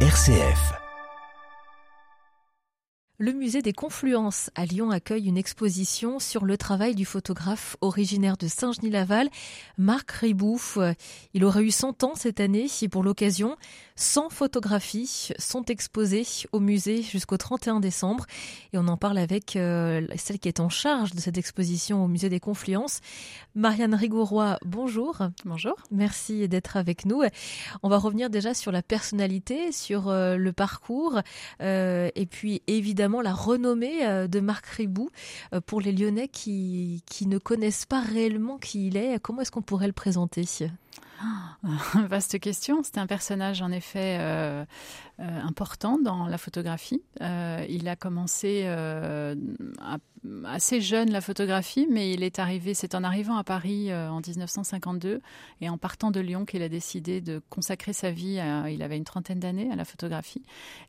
RCF. Le musée des Confluences à Lyon accueille une exposition sur le travail du photographe originaire de Saint-Genis-Laval, Marc Ribouf. Il aurait eu 100 ans cette année et pour l'occasion, 100 photographies sont exposées au musée jusqu'au 31 décembre. Et on en parle avec euh, celle qui est en charge de cette exposition au musée des Confluences, Marianne Rigouroy. Bonjour. Bonjour. Merci d'être avec nous. On va revenir déjà sur la personnalité, sur euh, le parcours euh, et puis évidemment la renommée euh, de Marc Ribou euh, pour les Lyonnais qui, qui ne connaissent pas réellement qui il est. Comment est-ce qu'on pourrait le présenter? Vaste question. C'était un personnage en effet euh, important dans la photographie. il a commencé assez jeune la photographie, mais il est arrivé, c'est en arrivant à Paris en 1952 et en partant de Lyon qu'il a décidé de consacrer sa vie. il avait une trentaine d'années à la photographie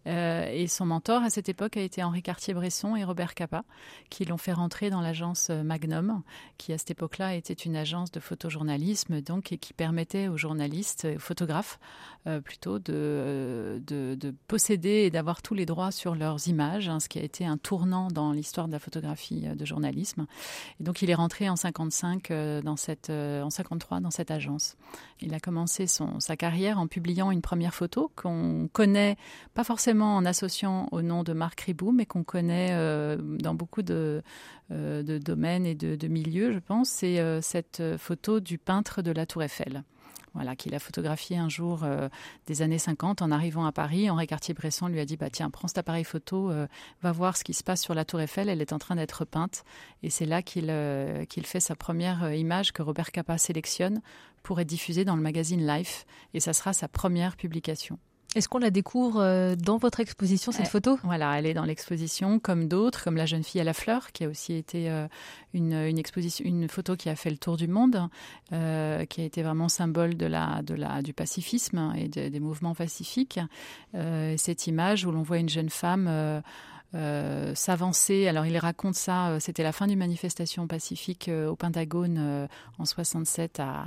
et son mentor à cette époque a été Henri Cartier-Bresson et Robert Capa, qui l'ont fait rentrer dans l'agence Magnum, qui à cette époque-là était une agence de photojournalisme, donc, et qui permettait aux journalistes, aux photographes euh, plutôt, de, de, posséder et d'avoir tous les droits sur leurs images, hein, ce qui a été un tournant dans l'histoire de la photographie euh, de journalisme. Et donc, il est rentré en 55 euh, dans cette, en 53 dans cette agence. Il a commencé son, sa carrière en publiant une première photo qu'on connaît pas forcément en associant au nom de Marc Ribou, mais qu'on connaît euh, dans beaucoup de, euh, de, domaines et de, de, milieux, je pense. C'est euh, cette photo du peintre de la Tour Eiffel. Voilà, qu'il a photographié un jour des années 50 en arrivant à Paris. Henri Cartier-Bresson lui a dit bah, Tiens, prends cet appareil photo, va voir ce qui se passe sur la Tour Eiffel, elle est en train d'être peinte. Et c'est là qu'il qu'il fait sa première image que Robert Capa sélectionne pour être diffusée dans le magazine Life. Et ça sera sa première publication. Est-ce qu'on la découvre euh, dans votre exposition, cette photo? Voilà, elle est dans l'exposition, comme d'autres, comme La jeune fille à la fleur, qui a aussi été euh, une, exposition, une photo qui a fait le tour du monde, euh, qui a été vraiment symbole de la, de la, du pacifisme et des mouvements pacifiques. cette image où l'on voit une jeune femme. s'avancer. Alors il raconte ça, c'était la fin d'une manifestation pacifique au Pentagone en 67 à,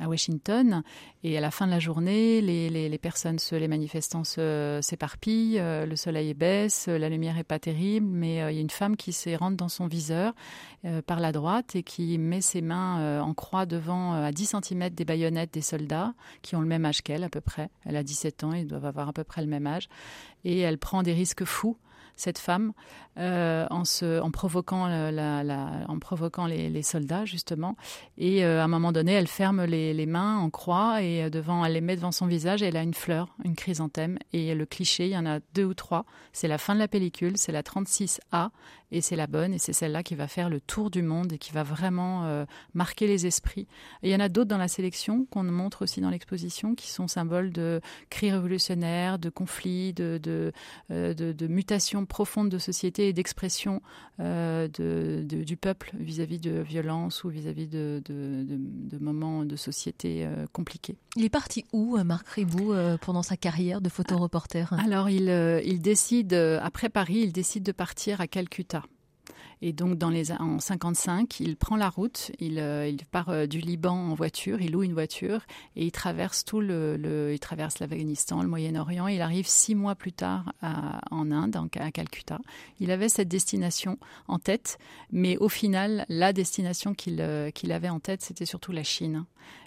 à Washington. Et à la fin de la journée, les, les, les personnes, les manifestants s'éparpillent, euh, le soleil baisse, la lumière est pas terrible, mais euh, il y a une femme qui se rentre dans son viseur euh, par la droite et qui met ses mains en croix devant à 10 cm des baïonnettes des soldats qui ont le même âge qu'elle à peu près. Elle a 17 ans, ils doivent avoir à peu près le même âge. Et elle prend des risques fous cette femme euh, en, provoquant, provoquant les, soldats justement. Et euh, à un moment donné, elle ferme les, mains en croix et euh, devant, elle les met devant son visage. Et elle a une fleur, une chrysanthème. Et le cliché, il y en a deux ou trois. C'est la fin de la pellicule, c'est la 36A et c'est la bonne. Et c'est celle-là qui va faire le tour du monde et qui va vraiment marquer les esprits. Et il y en a d'autres dans la sélection qu'on montre aussi dans l'exposition qui sont symboles de cris révolutionnaires, de conflits, de, de, de, de mutations profonde de société et d'expression euh, du peuple vis-à-vis de violence ou vis-à-vis de, de, moments de société euh, compliqués. Il est parti où, euh, Marc Ribou, pendant sa carrière de photoreporter? Alors, il, il décide, après Paris, il décide de partir à Calcutta. Et donc, dans les, en 55, il prend la route, il, euh, part euh, du Liban en voiture, il loue une voiture et il traverse tout le, il traverse l'Afghanistan, le Moyen-Orient. Il arrive six mois plus tard en Inde, à Calcutta. Il avait cette destination en tête, mais au final, la destination qu'il euh, qu'il avait en tête, c'était surtout la Chine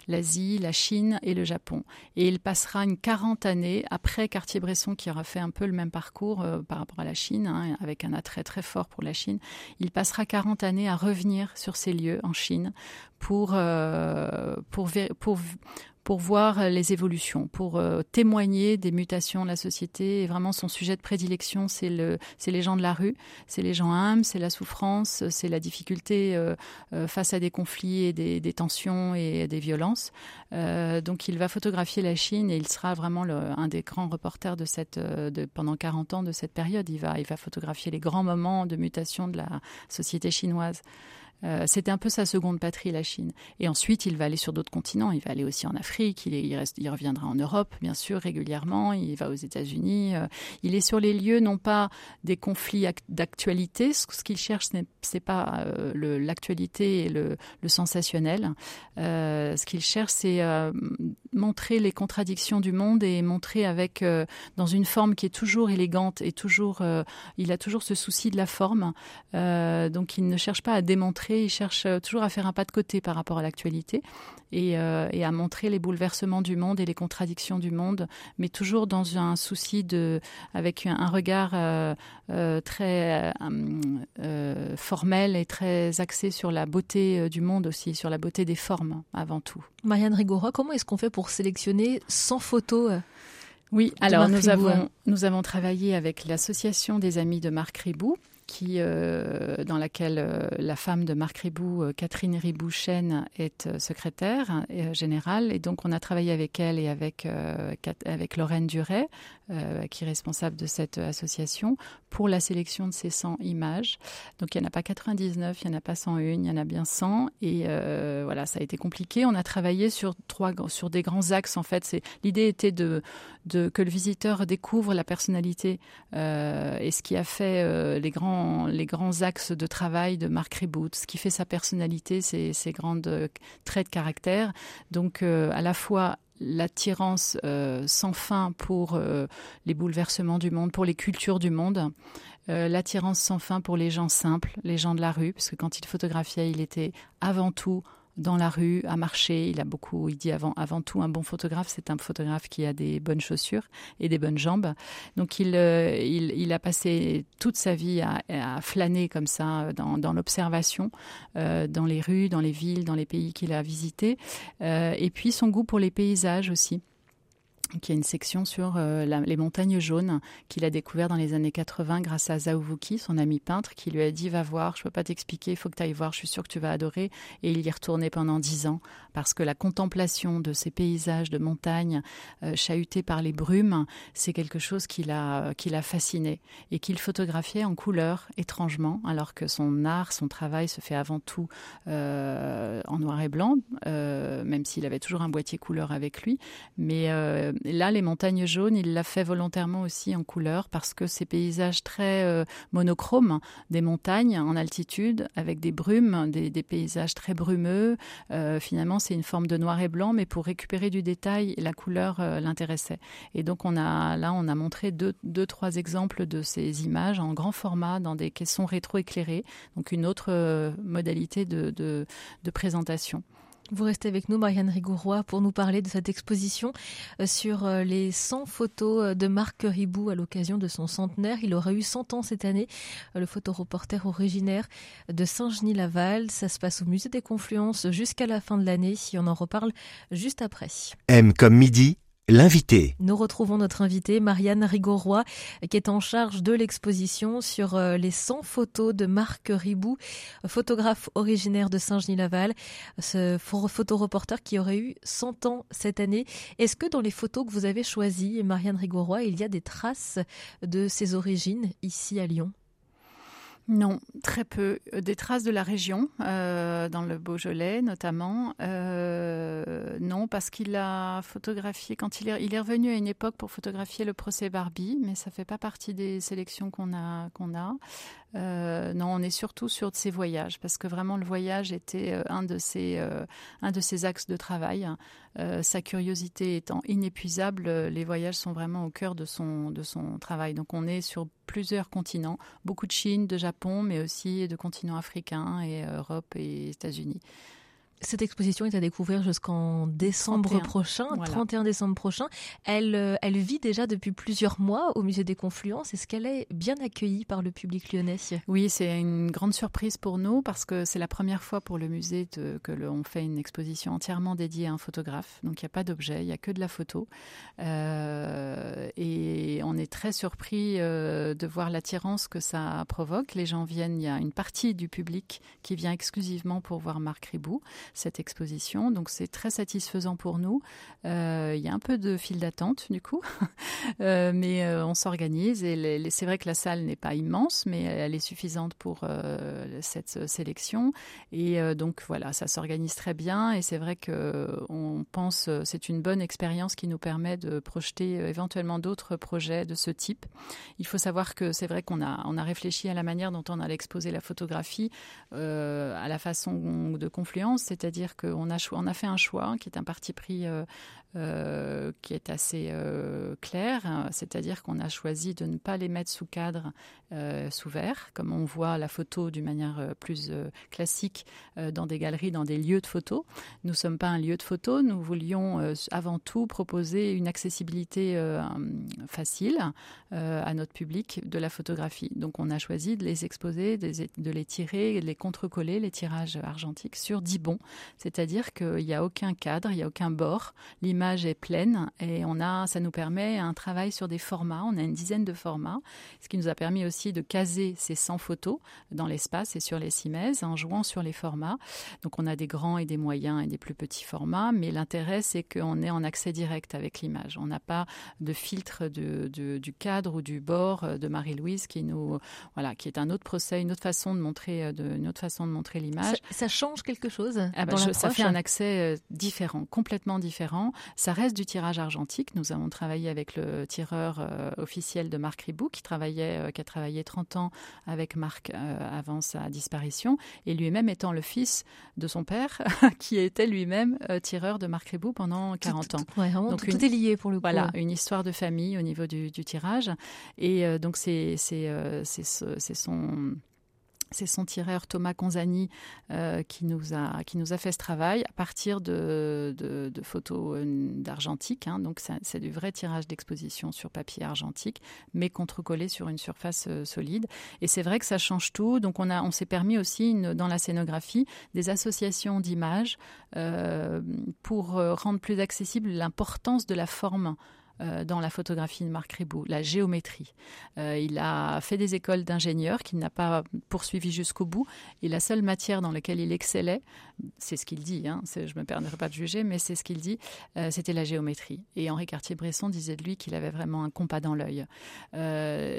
l'Asie, la Chine et le Japon. Et il passera une quarante années après Cartier-Bresson, qui aura fait un peu le même parcours euh, par rapport à la Chine, hein, avec un attrait très fort pour la Chine. Il passera 40 années à revenir sur ces lieux en Chine pour, euh, pour, pour voir les évolutions, pour euh, témoigner des mutations de la société. Et vraiment, son sujet de prédilection, c'est le, c'est les gens de la rue, c'est les gens humbles, c'est la souffrance, c'est la difficulté euh, euh, face à des conflits et des, des tensions et des violences. donc, il va photographier la Chine et il sera vraiment le, un des grands reporters de cette, de, pendant 40 ans de cette période. Il va, il va photographier les grands moments de mutation de la société chinoise. C'était un peu sa seconde patrie, la Chine. Et ensuite, il va aller sur d'autres continents. Il va aller aussi en Afrique. Il, reviendra en Europe, bien sûr, régulièrement. Il va aux États-Unis. il est sur les lieux, non pas des conflits d'actualité. Ce, qu'il cherche, ce n'est pas l'actualité et le, le sensationnel. ce qu'il cherche, c'est montrer les contradictions du monde et montrer avec euh, dans une forme qui est toujours élégante et toujours euh, il a toujours ce souci de la forme euh, donc il ne cherche pas à démontrer il cherche toujours à faire un pas de côté par rapport à l'actualité et, et, à montrer les bouleversements du monde et les contradictions du monde mais toujours dans un souci de avec un, regard très formel et très axé sur la beauté du monde aussi sur la beauté des formes avant tout. Marianne Rigora comment est-ce qu'on fait pour sélectionner 100 photos euh, oui, alors nous avons, nous avons travaillé avec l'association des amis de Marc Ribou, euh, dans laquelle euh, la femme de Marc Ribou, Catherine Ribou-Chêne, est secrétaire générale. Et donc, on a travaillé avec elle et avec, avec Lorraine Duret, euh, qui est responsable de cette association, pour la sélection de ces 100 images. Donc il n'y en a pas 99, il n'y en a pas 101, il y en a bien 100. Et euh, voilà, ça a été compliqué. On a travaillé sur, trois, sur des grands axes. En fait, l'idée était de, que le visiteur découvre la personnalité euh, et ce qui a fait les, grands, les grands axes de travail de Marc Reboot, ce qui fait sa personnalité, ses, grands traits de caractère. Donc à la fois l'attirance euh, sans fin pour euh, les bouleversements du monde, pour les cultures du monde, euh, l'attirance sans fin pour les gens simples, les gens de la rue, parce que quand il photographiait, il était avant tout dans la rue, à marcher. Il a beaucoup, il dit avant, tout, un bon photographe, c'est un photographe qui a des bonnes chaussures et des bonnes jambes. Donc il, euh, il, a passé toute sa vie à, flâner comme ça dans, dans l'observation, euh, dans les rues, dans les villes, dans les pays qu'il a visités. Euh, et puis son goût pour les paysages aussi qui a une section sur euh, les montagnes jaunes qu'il a découvert dans les années 80 grâce à Zhao Wuki, son ami peintre, qui lui a dit va voir, je peux pas t'expliquer, il faut que tu ailles voir, je suis sûr que tu vas adorer. Et il y est retourné pendant dix ans parce que la contemplation de ces paysages de montagnes euh, chahutés par les brumes, c'est quelque chose qui l'a qui l'a fasciné et qu'il photographiait en couleur étrangement, alors que son art, son travail se fait avant tout euh, en noir et blanc, même s'il avait toujours un boîtier couleur avec lui, mais là, les montagnes jaunes, il l'a fait volontairement aussi en couleur parce que ces paysages très euh, monochromes, des montagnes en altitude avec des brumes, des, paysages très brumeux, euh, finalement, c'est une forme de noir et blanc, mais pour récupérer du détail, la couleur euh, l'intéressait. Et donc, on a là, on a montré deux, trois exemples de ces images en grand format dans des caissons rétro-éclairés, donc une autre modalité de présentation. Vous restez avec nous, Marianne Rigouroy, pour nous parler de cette exposition euh, sur euh, les 100 photos euh, de Marc Ribou à l'occasion de son centenaire. Il aura eu 100 ans cette année, le photoreporter originaire de Saint-Genis-Laval. Ça se passe au Musée des Confluences jusqu'à la fin de l'année. Si on en reparle juste après. M comme midi, L'invité. Nous retrouvons notre invité, Marianne Rigoroy, qui est en charge de l'exposition sur euh, les 100 photos de Marc Ribou, photographe originaire de Saint-Genis-Laval, ce photoreporter qui aurait eu 100 ans cette année. Est-ce que dans les photos que vous avez choisies, Marianne Rigoroy, il y a des traces de ses origines ici à Lyon? Non, très peu. Euh, des traces de la région, euh, dans le Beaujolais notamment. Euh, non, parce qu'il a photographié, quand il est, revenu à une époque pour photographier le procès Barbie, mais ça fait pas partie des sélections qu'on a. Euh, non, on est surtout sur ses voyages, parce que vraiment le voyage était euh, un de ses, euh, un de ses axes de travail. sa curiosité étant inépuisable, les voyages sont vraiment au cœur de son, de son travail. Donc on est sur plusieurs continents, beaucoup de Chine, de Japon, mais aussi de continents africains et Europe et États-Unis. Cette exposition est à découvrir jusqu'en décembre prochain, 31 décembre prochain. Elle, euh, elle vit déjà depuis plusieurs mois au Musée des Confluences. Est-ce qu'elle est bien accueillie par le public lyonnais? Oui, c'est une grande surprise pour nous parce que c'est la première fois pour le musée que l'on fait une exposition entièrement dédiée à un photographe. Donc il n'y a pas d'objet, il n'y a que de la photo. Euh, et on est très surpris euh, de voir l'attirance que ça provoque. Les gens viennent, il y a une partie du public qui vient exclusivement pour voir Marc Ribou. Cette exposition. Donc c'est très satisfaisant pour nous. il y a un peu de file d'attente du coup, mais on s'organise et c'est vrai que la salle n'est pas immense, mais elle est suffisante pour cette sélection. Et donc voilà, ça s'organise très bien et c'est vrai que on pense c'est une bonne expérience qui nous permet de projeter éventuellement d'autres projets de ce type. Il faut savoir que c'est vrai qu'on a, on a réfléchi à la manière dont on allait exposer la photographie euh, à la façon de confluence, c'est-à-dire qu'on a, on a fait un choix qui est un parti pris euh, euh, qui est assez euh, clair, c'est-à-dire qu'on a choisi de ne pas les mettre sous cadre sous verre, comme on voit la photo d'une manière plus classique dans des galeries, dans des lieux de photo. Nous ne sommes pas un lieu de photo, nous voulions avant tout proposer une accessibilité facile à notre public de la photographie. Donc on a choisi de les exposer, de les tirer, de les contrecoller, les tirages argentiques sur 10 bons, c'est-à-dire qu'il n'y a aucun cadre, il n'y a aucun bord. L'image est pleine et on a, ça nous permet un travail sur des formats. On a une dizaine de formats, ce qui nous a permis aussi de caser ces 100 photos dans l'espace et sur les cimaises en jouant sur les formats. Donc on a des grands et des moyens et des plus petits formats, mais l'intérêt c'est qu'on est en accès direct avec l'image. On n'a pas de filtre de, du cadre ou du bord de Marie-Louise qui nous, voilà, qui est un autre procès, une autre façon de montrer, de, une autre façon de montrer l'image. Ça, change quelque chose? Ah bah, Ça fait un accès euh, différent, complètement différent. Ça reste du tirage argentique. Nous avons travaillé avec le tireur euh, officiel de Marc Ribou, qui, travaillait, euh, qui a travaillé 30 ans avec Marc euh, avant sa disparition, et lui-même étant le fils de son père, qui était lui-même tireur de Marc Ribou pendant 40 ans. donc tout, est lié pour le coup. Voilà, une histoire de famille au niveau du, du tirage. Et donc c'est son c'est son tireur Thomas Conzani euh, qui, nous a, fait ce travail à partir de, photos euh, d'argentique. Hein. donc c'est du vrai tirage d'exposition sur papier argentique, mais contre-collé sur une surface euh, solide. Et c'est vrai que ça change tout. Donc on, s'est permis aussi dans la scénographie des associations d'images pour rendre plus accessible l'importance de la forme dans la photographie de Marc Ribou, la géométrie. Euh, il a fait des écoles d'ingénieur qu'il n'a pas poursuivi jusqu'au bout. Et la seule matière dans laquelle il excellait, c'est ce qu'il dit, hein, je ne me permettrai pas de juger, mais c'est ce qu'il dit, euh, c'était la géométrie. Et Henri Cartier-Bresson disait de lui qu'il avait vraiment un compas dans l'œil.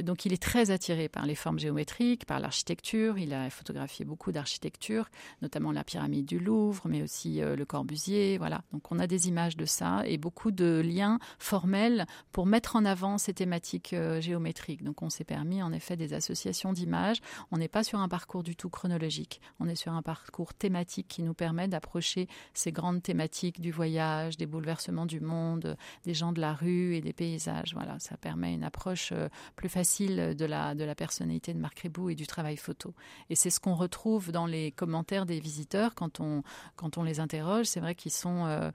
donc il est très attiré par les formes géométriques, par l'architecture. Il a photographié beaucoup d'architecture, notamment la pyramide du Louvre, mais aussi le Corbusier. Voilà. Donc on a des images de ça et beaucoup de liens formels pour mettre en avant ces thématiques euh, géométriques. Donc on s'est permis en effet des associations d'images. On n'est pas sur un parcours du tout chronologique. On est sur un parcours thématique qui nous permet d'approcher ces grandes thématiques du voyage, des bouleversements du monde, des gens de la rue et des paysages. Voilà, ça permet une approche euh, plus facile de la, personnalité de Marc Ribou et du travail photo. Et c'est ce qu'on retrouve dans les commentaires des visiteurs quand on, les interroge. C'est vrai qu'ils sont, euh,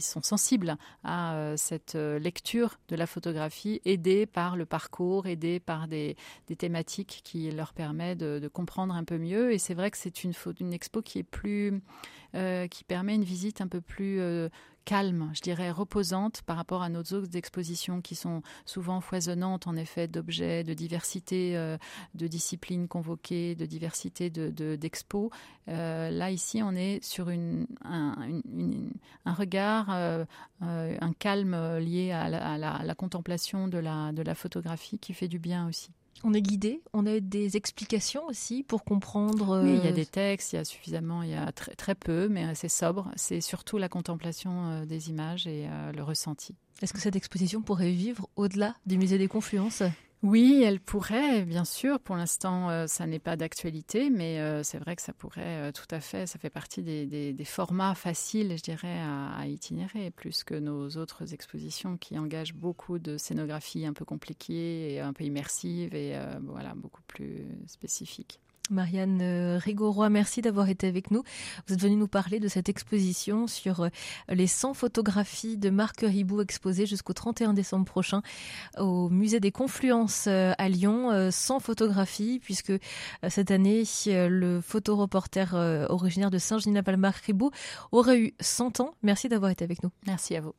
sensibles à cette cette euh, lecture de la photographie aidée par le parcours, aidée par des, thématiques qui leur permettent de, comprendre un peu mieux. Et c'est vrai que c'est une, une expo qui est plus, euh, qui permet une visite un peu plus euh, calme, je dirais reposante par rapport à nos autres expositions qui sont souvent foisonnantes en effet d'objets, de diversité euh, de disciplines convoquées, de diversité de, d'expos. Euh, là ici on est sur un, regard, euh, un calme lié à la, à la, contemplation de la, de la photographie qui fait du bien aussi. On est guidé, on a des explications aussi pour comprendre. Oui, il y a euh, des textes, il y a suffisamment, il y a très, très peu, mais c'est sobre. C'est surtout la contemplation euh, des images et euh, le ressenti. Est-ce que cette exposition pourrait vivre au-delà du musée des Confluences? Oui, elle pourrait, bien sûr. Pour l'instant, euh, ça n'est pas d'actualité, mais euh, c'est vrai que ça pourrait euh, tout à fait. Ça fait partie des, formats faciles, je dirais, à, itinérer, plus que nos autres expositions qui engagent beaucoup de scénographie un peu compliquée et un peu immersive et voilà, beaucoup plus spécifiques. Marianne euh, Rigoroy, merci d'avoir été avec nous. Vous êtes venue nous parler de cette exposition sur euh, les 100 photographies de Marc Ribou exposées jusqu'au 31 décembre prochain au musée des Confluences euh, à Lyon. 100 photographies puisque cette année, le photoreporter originaire de Saint-Genis-Laval, Marc Ribou, aurait eu 100 ans. Merci d'avoir été avec nous. Merci à vous.